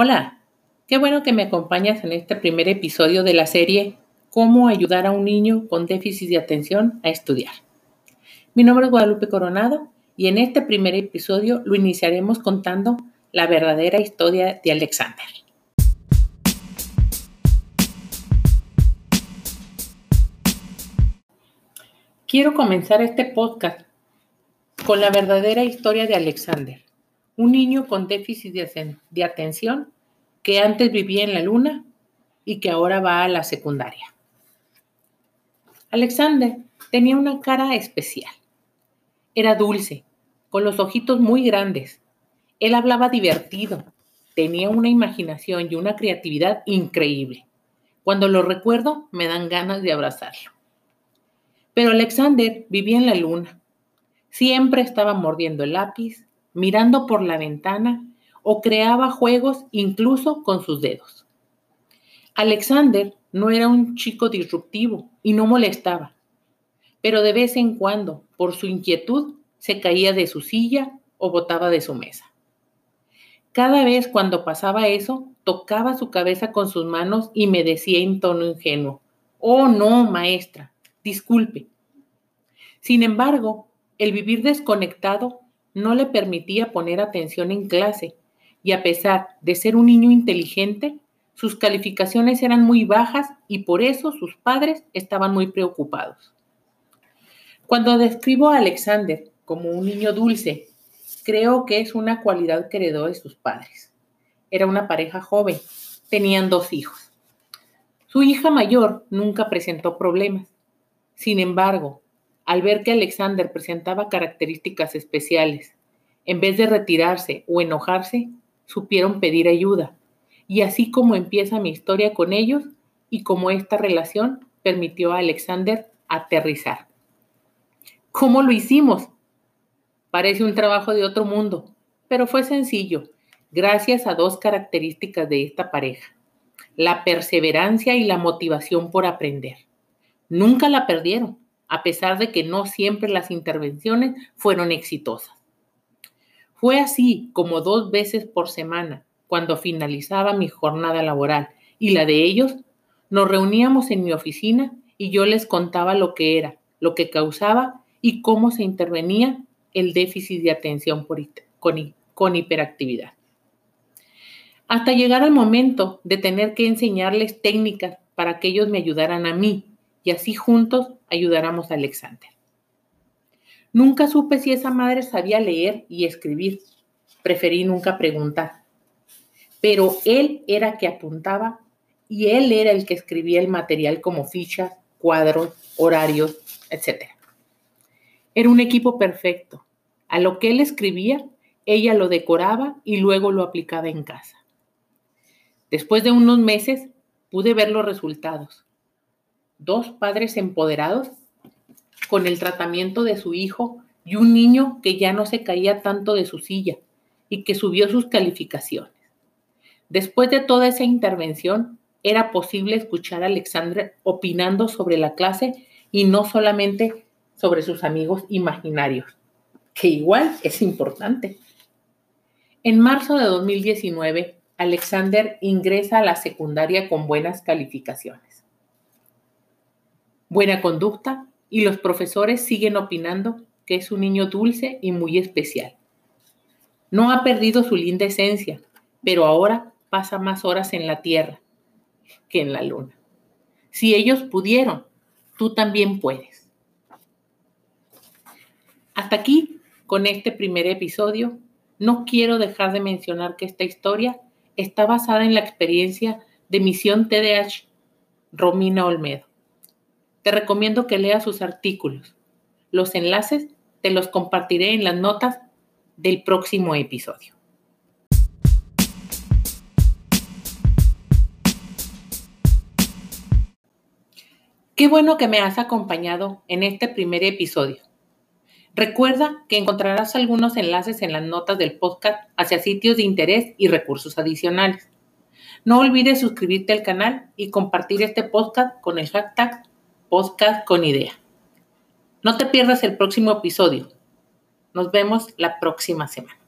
Hola, qué bueno que me acompañas en este primer episodio de la serie Cómo ayudar a un niño con déficit de atención a estudiar. Mi nombre es Guadalupe Coronado y en este primer episodio lo iniciaremos contando la verdadera historia de Alexander. Quiero comenzar este podcast con la verdadera historia de Alexander un niño con déficit de, atención que antes vivía en la luna y que ahora va a la secundaria. Alexander tenía una cara especial. Era dulce, con los ojitos muy grandes. Él hablaba divertido, tenía una imaginación y una creatividad increíble. Cuando lo recuerdo, me dan ganas de abrazarlo. Pero Alexander vivía en la luna. Siempre estaba mordiendo el lápiz, mirando por la ventana o creaba juegos incluso con sus dedos. Alexander no era un chico disruptivo y no molestaba, pero de vez en cuando, por su inquietud, se caía de su silla o botaba de su mesa. Cada vez cuando pasaba eso, tocaba su cabeza con sus manos y me decía en tono ingenuo, Oh, no, maestra, disculpe. Sin embargo, el vivir desconectado no le permitía poner atención en clase y a pesar de ser un niño inteligente, sus calificaciones eran muy bajas y por eso sus padres estaban muy preocupados. Cuando describo a Alexander como un niño dulce, creo que es una cualidad que heredó de sus padres. Era una pareja joven, tenían dos hijos. Su hija mayor nunca presentó problemas. Sin embargo, al ver que Alexander presentaba características especiales, en vez de retirarse o enojarse, supieron pedir ayuda. Y así como empieza mi historia con ellos y como esta relación permitió a Alexander aterrizar. ¿Cómo lo hicimos? Parece un trabajo de otro mundo, pero fue sencillo, gracias a dos características de esta pareja, la perseverancia y la motivación por aprender. Nunca la perdieron a pesar de que no siempre las intervenciones fueron exitosas. Fue así como dos veces por semana, cuando finalizaba mi jornada laboral y la de ellos, nos reuníamos en mi oficina y yo les contaba lo que era, lo que causaba y cómo se intervenía el déficit de atención con, hiperactividad. Hasta llegar al momento de tener que enseñarles técnicas para que ellos me ayudaran a mí y así juntos ayudáramos a Alexander. Nunca supe si esa madre sabía leer y escribir. Preferí nunca preguntar. Pero él era que apuntaba y él era el que escribía el material como fichas, cuadros, horarios, etc. Era un equipo perfecto. A lo que él escribía, ella lo decoraba y luego lo aplicaba en casa. Después de unos meses pude ver los resultados dos padres empoderados con el tratamiento de su hijo y un niño que ya no se caía tanto de su silla y que subió sus calificaciones. Después de toda esa intervención, era posible escuchar a Alexandra opinando sobre la clase y no solamente sobre sus amigos imaginarios, que igual es importante. En marzo de 2019, Alexander ingresa a la secundaria con buenas calificaciones buena conducta y los profesores siguen opinando que es un niño dulce y muy especial. No ha perdido su linda esencia, pero ahora pasa más horas en la Tierra que en la Luna. Si ellos pudieron, tú también puedes. Hasta aquí, con este primer episodio, no quiero dejar de mencionar que esta historia está basada en la experiencia de Misión TDH Romina Olmedo te recomiendo que leas sus artículos. Los enlaces te los compartiré en las notas del próximo episodio. Qué bueno que me has acompañado en este primer episodio. Recuerda que encontrarás algunos enlaces en las notas del podcast hacia sitios de interés y recursos adicionales. No olvides suscribirte al canal y compartir este podcast con el hashtag podcast con idea. No te pierdas el próximo episodio. Nos vemos la próxima semana.